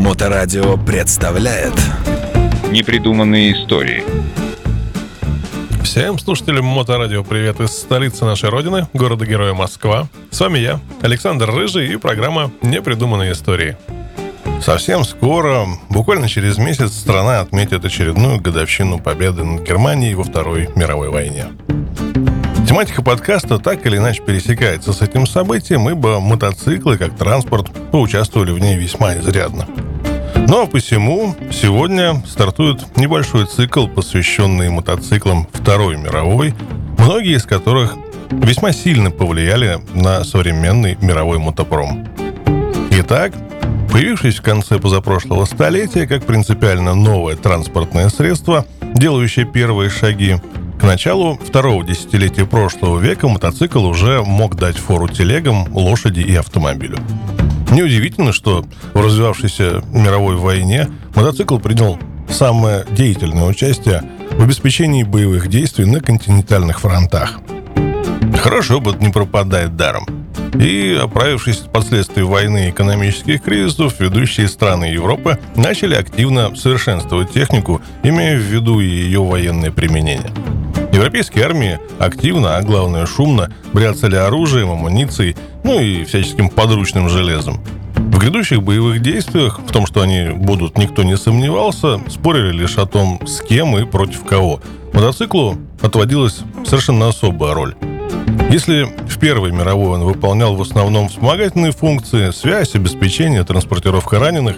Моторадио представляет Непридуманные истории Всем слушателям Моторадио привет из столицы нашей родины, города-героя Москва. С вами я, Александр Рыжий и программа «Непридуманные истории». Совсем скоро, буквально через месяц, страна отметит очередную годовщину победы над Германией во Второй мировой войне. Тематика подкаста так или иначе пересекается с этим событием, ибо мотоциклы, как транспорт, поучаствовали в ней весьма изрядно. Ну а посему сегодня стартует небольшой цикл, посвященный мотоциклам Второй мировой, многие из которых весьма сильно повлияли на современный мировой мотопром. Итак, появившись в конце позапрошлого столетия как принципиально новое транспортное средство, делающее первые шаги к началу второго десятилетия прошлого века мотоцикл уже мог дать фору телегам, лошади и автомобилю. Неудивительно, что в развивавшейся мировой войне мотоцикл принял самое деятельное участие в обеспечении боевых действий на континентальных фронтах. Хороший опыт не пропадает даром. И, оправившись от последствий войны и экономических кризисов, ведущие страны Европы начали активно совершенствовать технику, имея в виду ее военное применение. Европейские армии активно, а главное шумно, бряцали оружием, амуницией, ну и всяческим подручным железом. В грядущих боевых действиях, в том, что они будут, никто не сомневался, спорили лишь о том, с кем и против кого. Мотоциклу отводилась совершенно особая роль. Если в Первой мировой он выполнял в основном вспомогательные функции, связь, обеспечение, транспортировка раненых,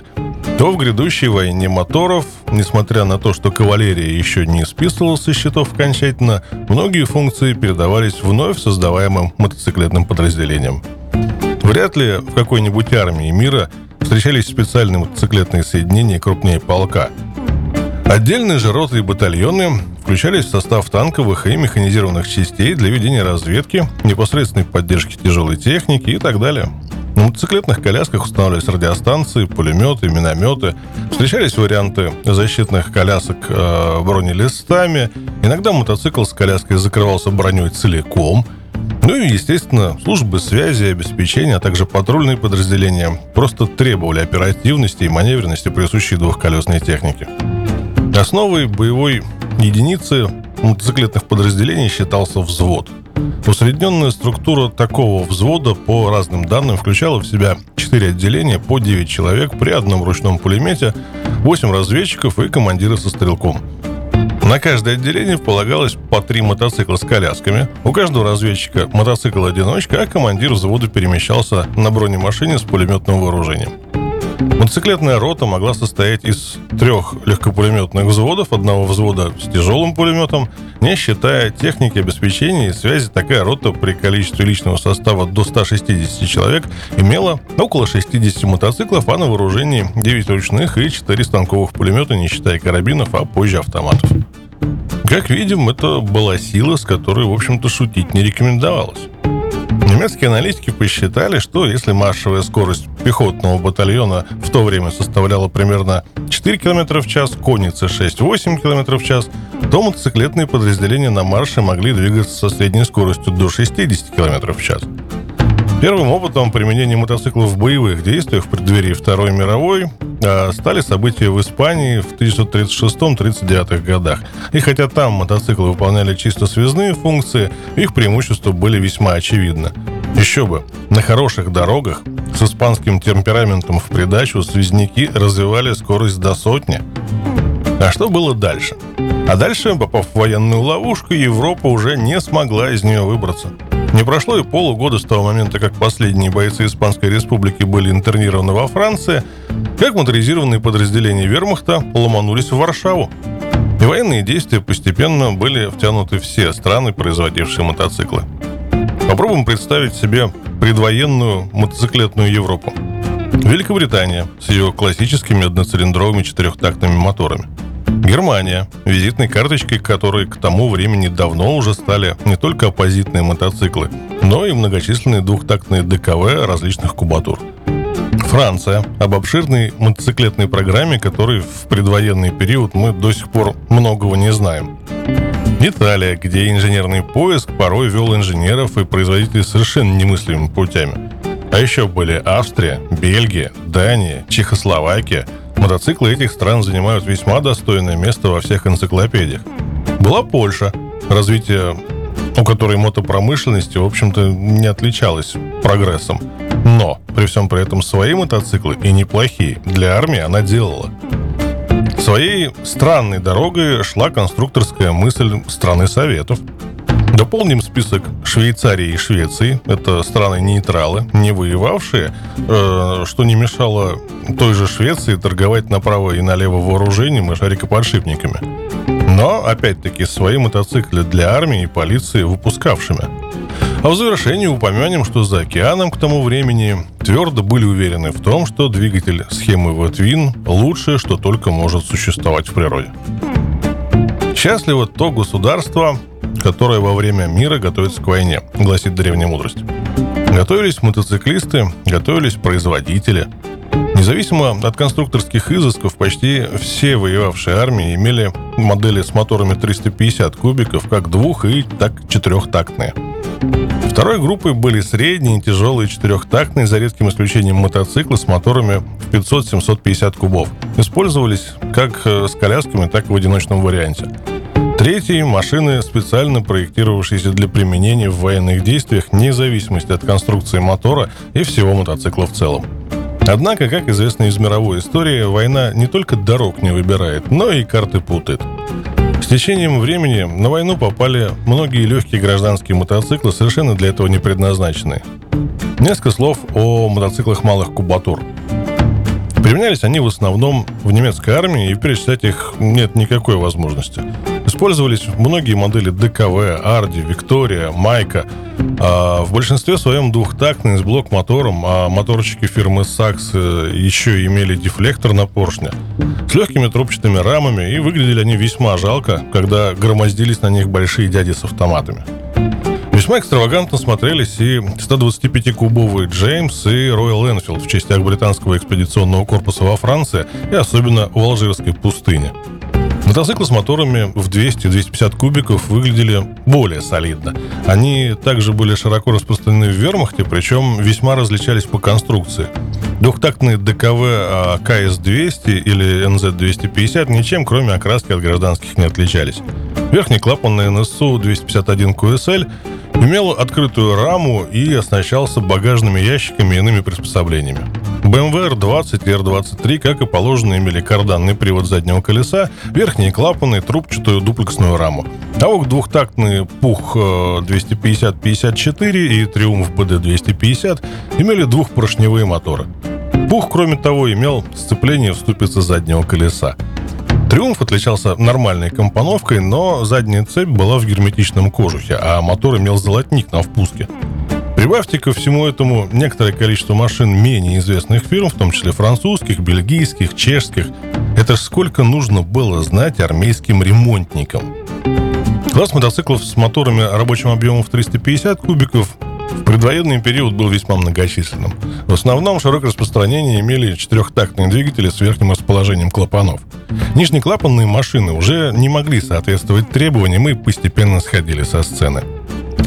то в грядущей войне моторов, несмотря на то, что кавалерия еще не списывалась со счетов окончательно, многие функции передавались вновь создаваемым мотоциклетным подразделениям. Вряд ли в какой-нибудь армии мира встречались специальные мотоциклетные соединения крупнее полка. Отдельные же роты и батальоны включались в состав танковых и механизированных частей для ведения разведки, непосредственной поддержки тяжелой техники и так далее. На мотоциклетных колясках устанавливались радиостанции, пулеметы, минометы. Встречались варианты защитных колясок э, бронелистами. Иногда мотоцикл с коляской закрывался броней целиком. Ну и, естественно, службы связи, обеспечения, а также патрульные подразделения просто требовали оперативности и маневренности, присущей двухколесной технике. Основой боевой единицы мотоциклетных подразделений считался взвод – Усредненная структура такого взвода по разным данным включала в себя 4 отделения по 9 человек при одном ручном пулемете, 8 разведчиков и командира со стрелком. На каждое отделение полагалось по три мотоцикла с колясками. У каждого разведчика мотоцикл-одиночка, а командир взвода перемещался на бронемашине с пулеметным вооружением. Мотоциклетная рота могла состоять из трех легкопулеметных взводов, одного взвода с тяжелым пулеметом. Не считая техники обеспечения и связи, такая рота при количестве личного состава до 160 человек имела около 60 мотоциклов, а на вооружении 9 ручных и 4 станковых пулемета, не считая карабинов, а позже автоматов. Как видим, это была сила, с которой, в общем-то, шутить не рекомендовалось. Немецкие аналитики посчитали, что если маршевая скорость пехотного батальона в то время составляла примерно 4 км в час, конницы 6-8 км в час, то мотоциклетные подразделения на марше могли двигаться со средней скоростью до 60 км в час. Первым опытом применения мотоциклов в боевых действиях в преддверии Второй мировой а, стали события в Испании в 1936-39 годах. И хотя там мотоциклы выполняли чисто связные функции, их преимущества были весьма очевидны. Еще бы, на хороших дорогах с испанским темпераментом в придачу связники развивали скорость до сотни. А что было дальше? А дальше, попав в военную ловушку, Европа уже не смогла из нее выбраться – не прошло и полугода с того момента, как последние бойцы Испанской Республики были интернированы во Франции, как моторизированные подразделения вермахта ломанулись в Варшаву. И военные действия постепенно были втянуты все страны, производившие мотоциклы. Попробуем представить себе предвоенную мотоциклетную Европу. Великобритания с ее классическими одноцилиндровыми четырехтактными моторами – Германия, визитной карточкой которой к тому времени давно уже стали не только оппозитные мотоциклы, но и многочисленные двухтактные ДКВ различных кубатур. Франция, об обширной мотоциклетной программе, которой в предвоенный период мы до сих пор многого не знаем. Италия, где инженерный поиск порой вел инженеров и производителей совершенно немыслимыми путями. А еще были Австрия, Бельгия, Дания, Чехословакия. Мотоциклы этих стран занимают весьма достойное место во всех энциклопедиях. Была Польша, развитие у которой мотопромышленности, в общем-то, не отличалась прогрессом. Но при всем при этом свои мотоциклы, и неплохие, для армии она делала. Своей странной дорогой шла конструкторская мысль страны Советов – Дополним список Швейцарии и Швеции. Это страны-нейтралы, не воевавшие, э, что не мешало той же Швеции торговать направо и налево вооружением и шарикоподшипниками. Но, опять-таки, свои мотоциклы для армии и полиции выпускавшими. А в завершении упомянем, что за океаном к тому времени твердо были уверены в том, что двигатель схемы V-Twin лучшее, что только может существовать в природе. Счастливо то государство, которое во время мира готовится к войне, гласит древняя мудрость. Готовились мотоциклисты, готовились производители. Независимо от конструкторских изысков, почти все воевавшие армии имели модели с моторами 350 кубиков, как двух- и так четырехтактные. Второй группой были средние, тяжелые четырехтактные, за редким исключением мотоциклы с моторами в 500-750 кубов. Использовались как э, с колясками, так и в одиночном варианте. Третий – машины, специально проектировавшиеся для применения в военных действиях, вне зависимости от конструкции мотора и всего мотоцикла в целом. Однако, как известно из мировой истории, война не только дорог не выбирает, но и карты путает. С течением времени на войну попали многие легкие гражданские мотоциклы, совершенно для этого не предназначенные. Несколько слов о мотоциклах малых кубатур. Применялись они в основном в немецкой армии, и перечислять их нет никакой возможности. Использовались многие модели ДКВ, Арди, Виктория, Майка. А в большинстве своем двухтактный с блок-мотором, а моторчики фирмы Сакс э, еще имели дефлектор на поршне. С легкими трубчатыми рамами, и выглядели они весьма жалко, когда громоздились на них большие дяди с автоматами. Весьма экстравагантно смотрелись и 125-кубовые Джеймс и Royal Enfield в частях британского экспедиционного корпуса во Франции и особенно в Алжирской пустыне. Мотоциклы с моторами в 200-250 кубиков выглядели более солидно. Они также были широко распространены в вермахте, причем весьма различались по конструкции. Двухтактные ДКВ а КС-200 или НЗ-250 ничем, кроме окраски от гражданских, не отличались. Верхний клапан на НСУ 251 QSL имел открытую раму и оснащался багажными ящиками и иными приспособлениями. BMW R20 и R23, как и положено, имели карданный привод заднего колеса, верхние клапаны, трубчатую дуплексную раму. А вот двухтактные Пух 250-54 и Триумф BD 250 имели двухпоршневые моторы. Пух, кроме того, имел сцепление в ступице заднего колеса. Триумф отличался нормальной компоновкой, но задняя цепь была в герметичном кожухе, а мотор имел золотник на впуске. Прибавьте ко всему этому некоторое количество машин менее известных фирм, в том числе французских, бельгийских, чешских. Это сколько нужно было знать армейским ремонтникам. Класс мотоциклов с моторами рабочим объемом в 350 кубиков в предвоенный период был весьма многочисленным. В основном широкое распространение имели четырехтактные двигатели с верхним расположением клапанов. Нижнеклапанные машины уже не могли соответствовать требованиям и постепенно сходили со сцены.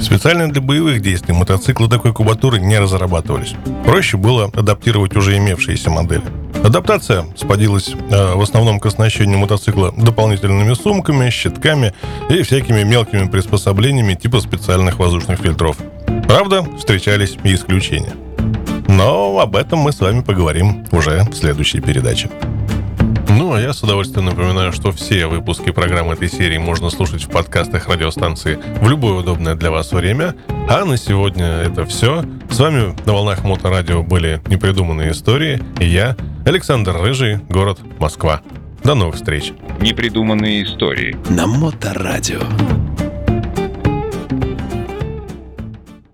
Специально для боевых действий мотоциклы такой кубатуры не разрабатывались. Проще было адаптировать уже имевшиеся модели. Адаптация сводилась э, в основном к оснащению мотоцикла дополнительными сумками, щитками и всякими мелкими приспособлениями типа специальных воздушных фильтров. Правда, встречались и исключения. Но об этом мы с вами поговорим уже в следующей передаче. А я с удовольствием напоминаю, что все выпуски программы этой серии можно слушать в подкастах радиостанции в любое удобное для вас время. А на сегодня это все. С вами на волнах Моторадио были непридуманные истории. И я, Александр Рыжий, город Москва. До новых встреч. Непридуманные истории. На Моторадио.